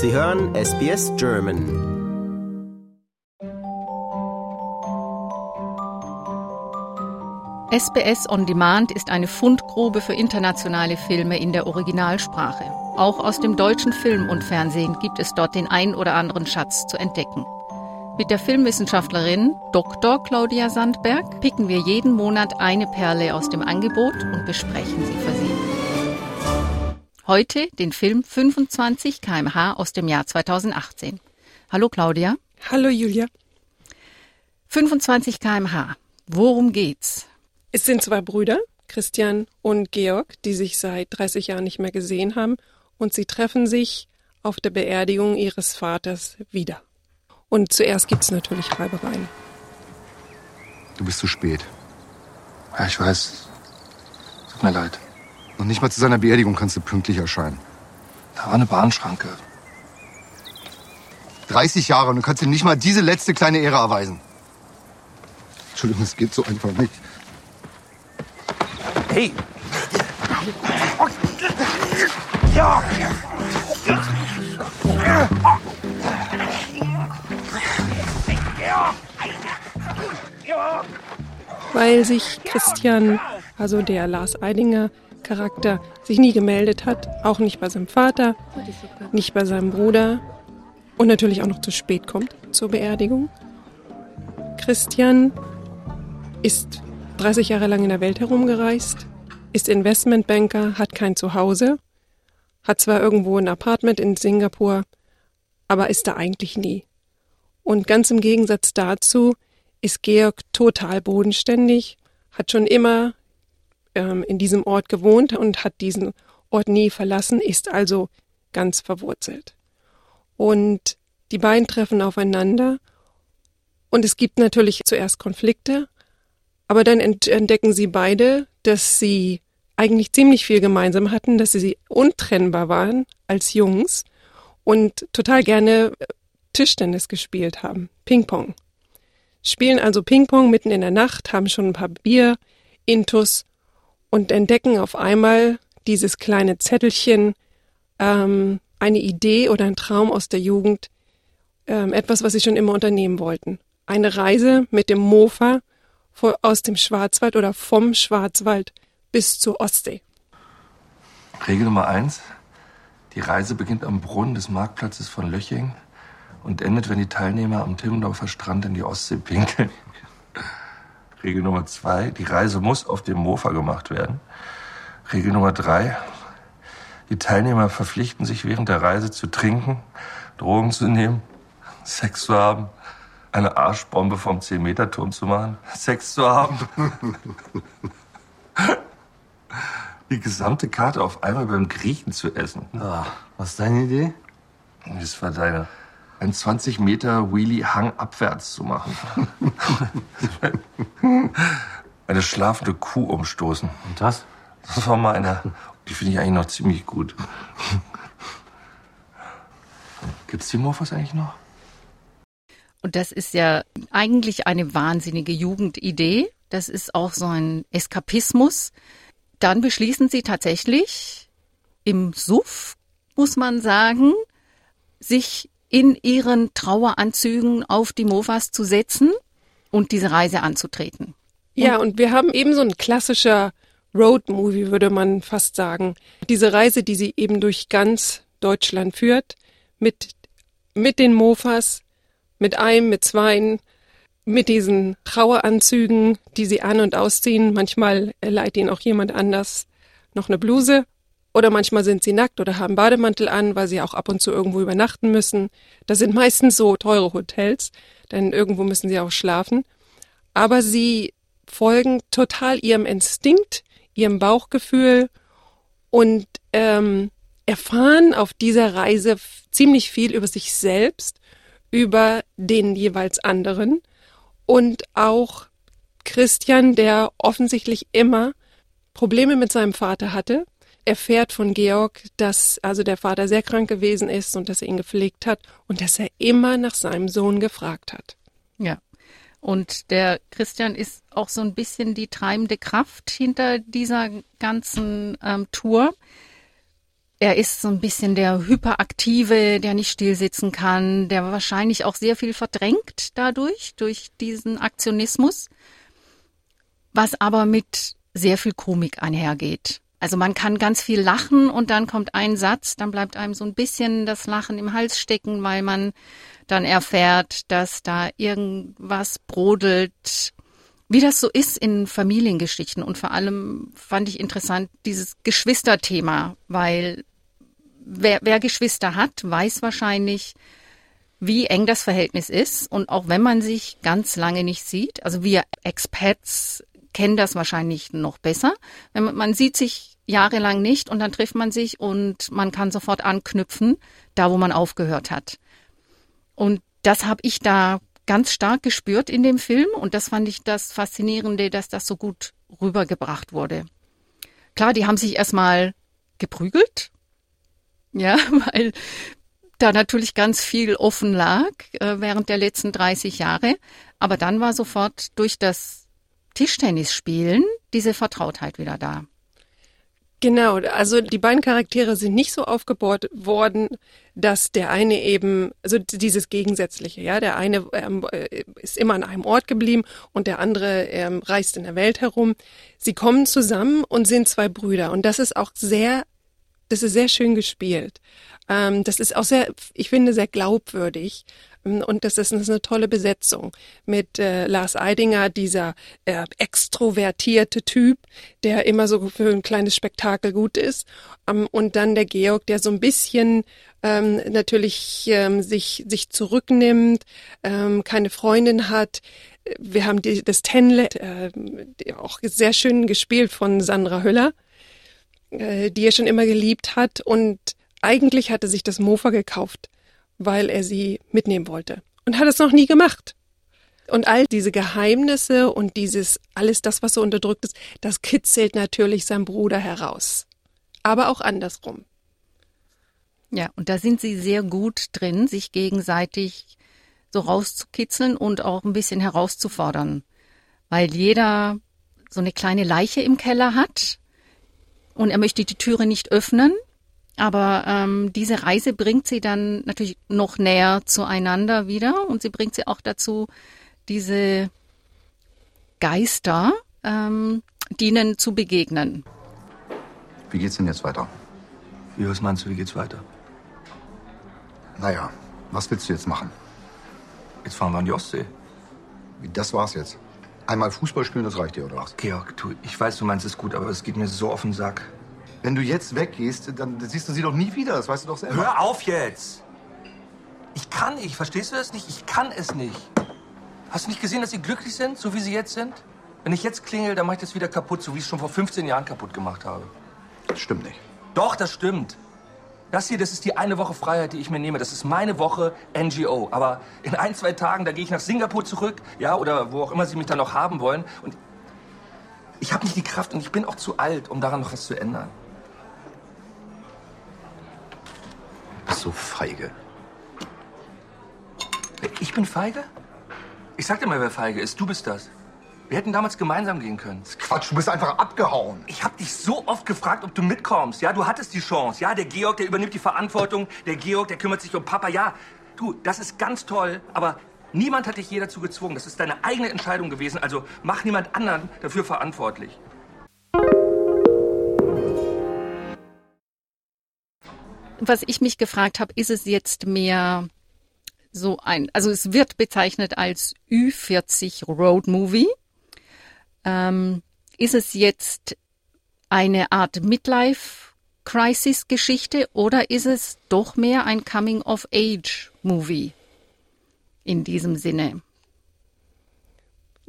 Sie hören SBS German. SBS On Demand ist eine Fundgrube für internationale Filme in der Originalsprache. Auch aus dem deutschen Film und Fernsehen gibt es dort den ein oder anderen Schatz zu entdecken. Mit der Filmwissenschaftlerin Dr. Claudia Sandberg picken wir jeden Monat eine Perle aus dem Angebot und besprechen sie für Sie. Heute den Film 25 kmh aus dem Jahr 2018. Hallo Claudia. Hallo Julia. 25 kmh. Worum geht's? Es sind zwei Brüder, Christian und Georg, die sich seit 30 Jahren nicht mehr gesehen haben und sie treffen sich auf der Beerdigung ihres Vaters wieder. Und zuerst gibt's natürlich Reibereien. Du bist zu spät. Ja, ich weiß. Tut mir leid. Und nicht mal zu seiner Beerdigung kannst du pünktlich erscheinen. Da war eine Bahnschranke. 30 Jahre und du kannst ihm nicht mal diese letzte kleine Ehre erweisen. Entschuldigung, es geht so einfach nicht. Hey! Weil sich Christian, also der Lars Eidinger Charakter, sich nie gemeldet hat, auch nicht bei seinem Vater, nicht bei seinem Bruder und natürlich auch noch zu spät kommt zur Beerdigung. Christian ist 30 Jahre lang in der Welt herumgereist, ist Investmentbanker, hat kein Zuhause, hat zwar irgendwo ein Apartment in Singapur, aber ist da eigentlich nie. Und ganz im Gegensatz dazu ist Georg total bodenständig, hat schon immer ähm, in diesem Ort gewohnt und hat diesen Ort nie verlassen, ist also ganz verwurzelt. Und die beiden treffen aufeinander und es gibt natürlich zuerst Konflikte, aber dann entdecken sie beide, dass sie eigentlich ziemlich viel gemeinsam hatten, dass sie untrennbar waren als Jungs und total gerne äh, Tischtennis gespielt haben, Ping-Pong. Spielen also Ping-Pong mitten in der Nacht, haben schon ein paar Bier, Intus und entdecken auf einmal dieses kleine Zettelchen, ähm, eine Idee oder ein Traum aus der Jugend, ähm, etwas, was sie schon immer unternehmen wollten. Eine Reise mit dem Mofa vor, aus dem Schwarzwald oder vom Schwarzwald bis zur Ostsee. Regel Nummer eins. Die Reise beginnt am Brunnen des Marktplatzes von Löching und endet, wenn die Teilnehmer am Timmendorfer Strand in die Ostsee pinkeln. Regel Nummer zwei. Die Reise muss auf dem Mofa gemacht werden. Regel Nummer drei. Die Teilnehmer verpflichten sich während der Reise zu trinken, Drogen zu nehmen, Sex zu haben, eine Arschbombe vom 10-Meter-Turm zu machen, Sex zu haben. Die gesamte Karte auf einmal beim Griechen zu essen. Ah, was ist deine Idee? Das war deine. Ein 20 Meter Wheelie Hang abwärts zu machen. Eine schlafende Kuh umstoßen. Und das? Das war meine. Die finde ich eigentlich noch ziemlich gut. Gibt's die Morphos eigentlich noch? Und das ist ja eigentlich eine wahnsinnige Jugendidee. Das ist auch so ein Eskapismus. Dann beschließen sie tatsächlich im Suff, muss man sagen, sich in ihren Traueranzügen auf die Mofas zu setzen und diese Reise anzutreten. Ja, und wir haben eben so ein klassischer Road-Movie, würde man fast sagen. Diese Reise, die sie eben durch ganz Deutschland führt, mit, mit den Mofas, mit einem, mit zweien, mit diesen Traueranzügen, die sie an- und ausziehen. Manchmal leiht ihnen auch jemand anders noch eine Bluse oder manchmal sind sie nackt oder haben Bademantel an, weil sie auch ab und zu irgendwo übernachten müssen. Das sind meistens so teure Hotels, denn irgendwo müssen sie auch schlafen. Aber sie folgen total ihrem Instinkt, ihrem Bauchgefühl und ähm, erfahren auf dieser Reise ziemlich viel über sich selbst, über den jeweils anderen und auch Christian, der offensichtlich immer Probleme mit seinem Vater hatte, erfährt von Georg, dass also der Vater sehr krank gewesen ist und dass er ihn gepflegt hat und dass er immer nach seinem Sohn gefragt hat. Ja. Und der Christian ist auch so ein bisschen die treibende Kraft hinter dieser ganzen ähm, Tour. er ist so ein bisschen der Hyperaktive, der nicht stillsitzen kann, der wahrscheinlich auch sehr viel verdrängt dadurch, durch diesen Aktionismus, was aber mit sehr viel Komik einhergeht. Also man kann ganz viel lachen und dann kommt ein Satz, dann bleibt einem so ein bisschen das Lachen im Hals stecken, weil man dann erfährt, dass da irgendwas brodelt, wie das so ist in Familiengeschichten. Und vor allem fand ich interessant dieses Geschwisterthema, weil wer, wer Geschwister hat, weiß wahrscheinlich, wie eng das Verhältnis ist. Und auch wenn man sich ganz lange nicht sieht, also wir Expats kennen das wahrscheinlich noch besser. Man, man sieht sich jahrelang nicht und dann trifft man sich und man kann sofort anknüpfen, da wo man aufgehört hat. Und das habe ich da ganz stark gespürt in dem Film und das fand ich das Faszinierende, dass das so gut rübergebracht wurde. Klar, die haben sich erstmal geprügelt, ja, weil da natürlich ganz viel offen lag äh, während der letzten 30 Jahre. Aber dann war sofort durch das Tischtennisspielen diese Vertrautheit wieder da. Genau, also die beiden Charaktere sind nicht so aufgebaut worden, dass der eine eben, also dieses Gegensätzliche, ja, der eine ähm, äh, ist immer an einem Ort geblieben und der andere ähm, reist in der Welt herum. Sie kommen zusammen und sind zwei Brüder und das ist auch sehr, das ist sehr schön gespielt. Ähm, das ist auch sehr, ich finde, sehr glaubwürdig. Ähm, und das ist, eine tolle Besetzung mit äh, Lars Eidinger, dieser äh, extrovertierte Typ, der immer so für ein kleines Spektakel gut ist. Ähm, und dann der Georg, der so ein bisschen ähm, natürlich ähm, sich, sich zurücknimmt, ähm, keine Freundin hat. Wir haben die, das Tenlet, äh, auch sehr schön gespielt von Sandra Hüller, äh, die er schon immer geliebt hat. Und eigentlich hatte sich das Mofa gekauft weil er sie mitnehmen wollte und hat es noch nie gemacht. Und all diese Geheimnisse und dieses, alles das, was so unterdrückt ist, das kitzelt natürlich sein Bruder heraus. Aber auch andersrum. Ja, und da sind sie sehr gut drin, sich gegenseitig so rauszukitzeln und auch ein bisschen herauszufordern. Weil jeder so eine kleine Leiche im Keller hat und er möchte die Türe nicht öffnen aber ähm, diese Reise bringt sie dann natürlich noch näher zueinander wieder und sie bringt sie auch dazu, diese Geister ähm, denen zu begegnen. Wie geht's denn jetzt weiter? Wie, was meinst du, wie geht's weiter? Naja, was willst du jetzt machen? Jetzt fahren wir an die Ostsee. Wie, Das war's jetzt. Einmal Fußball spielen, das reicht dir, oder was? Georg, du, ich weiß, du meinst es gut, aber es geht mir so auf den Sack. Wenn du jetzt weggehst, dann siehst du sie doch nie wieder. Das weißt du doch selber. Hör auf jetzt! Ich kann nicht, verstehst du das nicht? Ich kann es nicht. Hast du nicht gesehen, dass sie glücklich sind, so wie sie jetzt sind? Wenn ich jetzt klingel, dann mache ich das wieder kaputt, so wie ich es schon vor 15 Jahren kaputt gemacht habe. Das stimmt nicht. Doch, das stimmt. Das hier, das ist die eine Woche Freiheit, die ich mir nehme. Das ist meine Woche NGO. Aber in ein, zwei Tagen, da gehe ich nach Singapur zurück, ja, oder wo auch immer Sie mich dann noch haben wollen. Und ich habe nicht die Kraft und ich bin auch zu alt, um daran noch was zu ändern. Bist so feige. Ich bin feige? Ich sag dir mal, wer feige ist. Du bist das. Wir hätten damals gemeinsam gehen können. Quatsch, du bist einfach abgehauen. Ich habe dich so oft gefragt, ob du mitkommst. Ja, du hattest die Chance. Ja, der Georg, der übernimmt die Verantwortung. Der Georg, der kümmert sich um Papa. Ja, du, das ist ganz toll. Aber niemand hat dich je dazu gezwungen. Das ist deine eigene Entscheidung gewesen. Also mach niemand anderen dafür verantwortlich. Was ich mich gefragt habe, ist es jetzt mehr so ein, also es wird bezeichnet als Ü40 Road Movie. Ähm, ist es jetzt eine Art Midlife Crisis Geschichte oder ist es doch mehr ein Coming of Age Movie in diesem Sinne?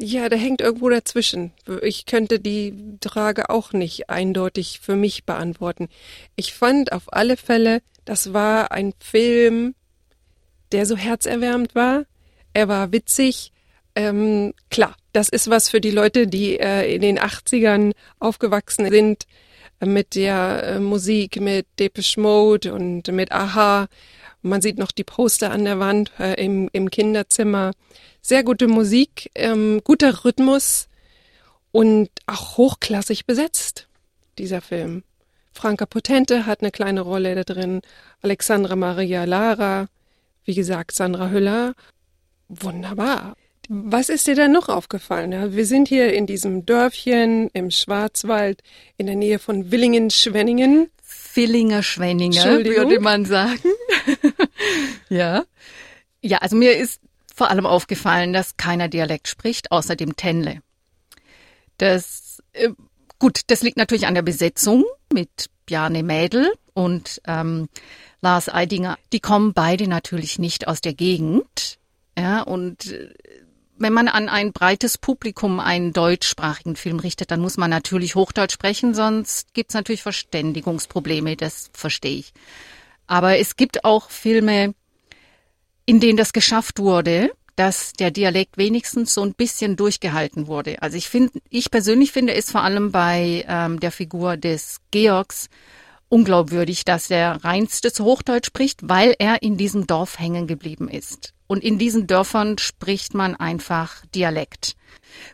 Ja, der hängt irgendwo dazwischen. Ich könnte die Frage auch nicht eindeutig für mich beantworten. Ich fand auf alle Fälle, das war ein Film, der so herzerwärmend war. Er war witzig. Ähm, klar, das ist was für die Leute, die äh, in den 80ern aufgewachsen sind mit der äh, Musik, mit Depeche Mode und mit Aha. Man sieht noch die Poster an der Wand äh, im, im Kinderzimmer sehr gute Musik, ähm, guter Rhythmus und auch hochklassig besetzt, dieser Film. Franka Potente hat eine kleine Rolle da drin. Alexandra Maria Lara, wie gesagt, Sandra Hüller. Wunderbar. Was ist dir da noch aufgefallen? Ja, wir sind hier in diesem Dörfchen im Schwarzwald in der Nähe von Willingen-Schwenningen. Villinger Schwenninger, Entschuldigung. würde man sagen. ja. Ja, also mir ist vor allem aufgefallen, dass keiner Dialekt spricht, außer dem Tenle. Das, äh, gut, das liegt natürlich an der Besetzung mit Bjarne Mädel und ähm, Lars Eidinger. Die kommen beide natürlich nicht aus der Gegend. Ja, und äh, wenn man an ein breites Publikum einen deutschsprachigen Film richtet, dann muss man natürlich Hochdeutsch sprechen, sonst gibt's natürlich Verständigungsprobleme, das verstehe ich. Aber es gibt auch Filme, in denen das geschafft wurde, dass der Dialekt wenigstens so ein bisschen durchgehalten wurde. Also ich finde, ich persönlich finde es vor allem bei ähm, der Figur des Georgs unglaubwürdig, dass er reinstes Hochdeutsch spricht, weil er in diesem Dorf hängen geblieben ist. Und in diesen Dörfern spricht man einfach Dialekt.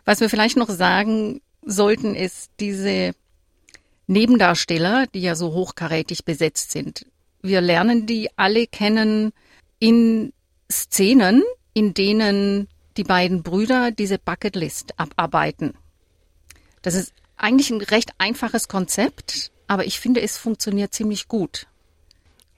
Was wir vielleicht noch sagen sollten, ist diese Nebendarsteller, die ja so hochkarätig besetzt sind. Wir lernen die alle kennen in Szenen, in denen die beiden Brüder diese Bucketlist abarbeiten. Das ist eigentlich ein recht einfaches Konzept, aber ich finde, es funktioniert ziemlich gut.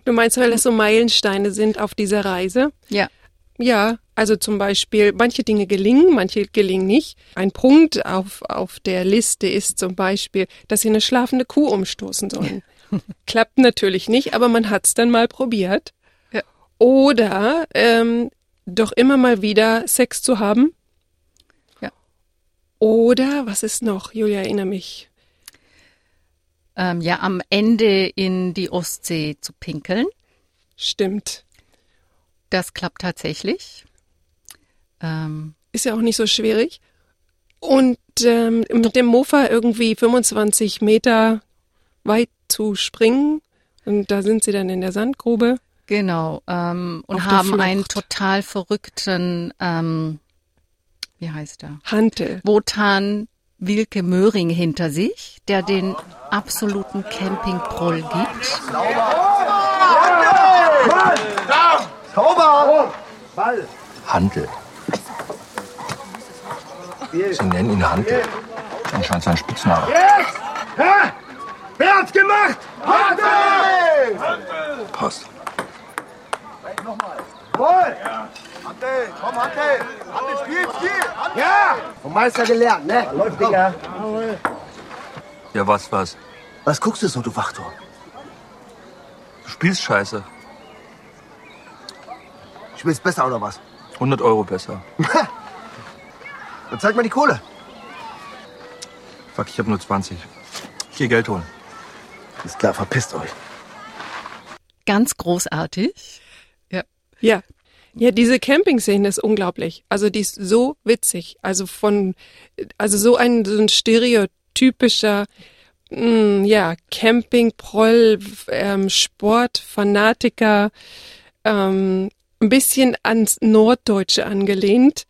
Du meinst, weil das so Meilensteine sind auf dieser Reise? Ja. Ja, also zum Beispiel, manche Dinge gelingen, manche gelingen nicht. Ein Punkt auf, auf der Liste ist zum Beispiel, dass sie eine schlafende Kuh umstoßen sollen. Klappt natürlich nicht, aber man hat's dann mal probiert. Oder ähm, doch immer mal wieder Sex zu haben. Ja. Oder, was ist noch? Julia, erinnere mich. Ähm, ja, am Ende in die Ostsee zu pinkeln. Stimmt. Das klappt tatsächlich. Ähm, Ist ja auch nicht so schwierig. Und ähm, mit dem Mofa irgendwie 25 Meter weit zu springen. Und da sind sie dann in der Sandgrube. Genau. Ähm, und haben einen total verrückten, ähm, wie heißt er? Hantel. Wotan Wilke Möhring hinter sich, der den absoluten Campingproll gibt. Handel. Sie nennen ihn Handel. Anscheinend sein Spitzname. Wer hat's gemacht? Passt. Jawohl! Ante, komm, Ante! Ante, spiel, spiel! Ja! Vom Meister gelernt, ne? Läuft, Digga. Ja, was, was? Was guckst du so, du Wachturm? Du spielst scheiße. Spielst besser oder was? 100 Euro besser. Dann zeig mal die Kohle. Fuck, ich hab nur 20. Ich geh Geld holen. Ist klar, verpisst euch. Ganz großartig. Ja. Ja. Ja, diese Camping-Szene ist unglaublich. Also die ist so witzig. Also von, also so ein, so ein stereotypischer, mh, ja, Camping-Proll, ähm, Sport-Fanatiker, ähm, ein bisschen ans Norddeutsche angelehnt.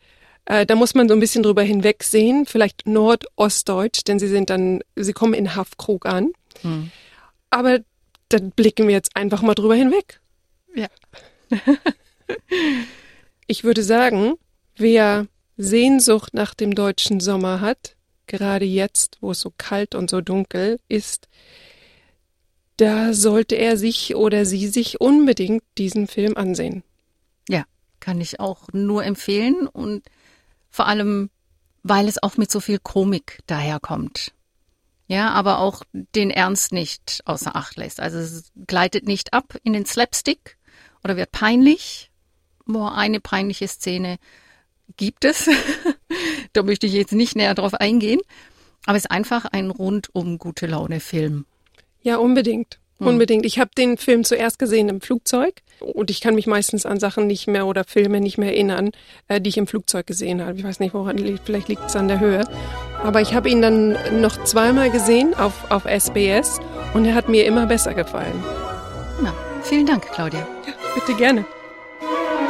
Äh, da muss man so ein bisschen drüber hinwegsehen, vielleicht Nordostdeutsch, denn sie sind dann, sie kommen in Haffkrug an. Aber da blicken wir jetzt einfach mal drüber hinweg. Ja. Ich würde sagen, wer Sehnsucht nach dem deutschen Sommer hat, gerade jetzt, wo es so kalt und so dunkel ist, da sollte er sich oder sie sich unbedingt diesen Film ansehen. Ja, kann ich auch nur empfehlen und vor allem, weil es auch mit so viel Komik daherkommt. Ja, aber auch den Ernst nicht außer Acht lässt. Also es gleitet nicht ab in den Slapstick oder wird peinlich. Boah, eine peinliche Szene gibt es. da möchte ich jetzt nicht näher drauf eingehen. Aber es ist einfach ein rundum gute Laune Film. Ja, unbedingt. Unbedingt. Ich habe den Film zuerst gesehen im Flugzeug und ich kann mich meistens an Sachen nicht mehr oder Filme nicht mehr erinnern, äh, die ich im Flugzeug gesehen habe. Ich weiß nicht, woran liegt. Vielleicht liegt es an der Höhe. Aber ich habe ihn dann noch zweimal gesehen auf, auf SBS und er hat mir immer besser gefallen. Na, vielen Dank, Claudia. Bitte gerne.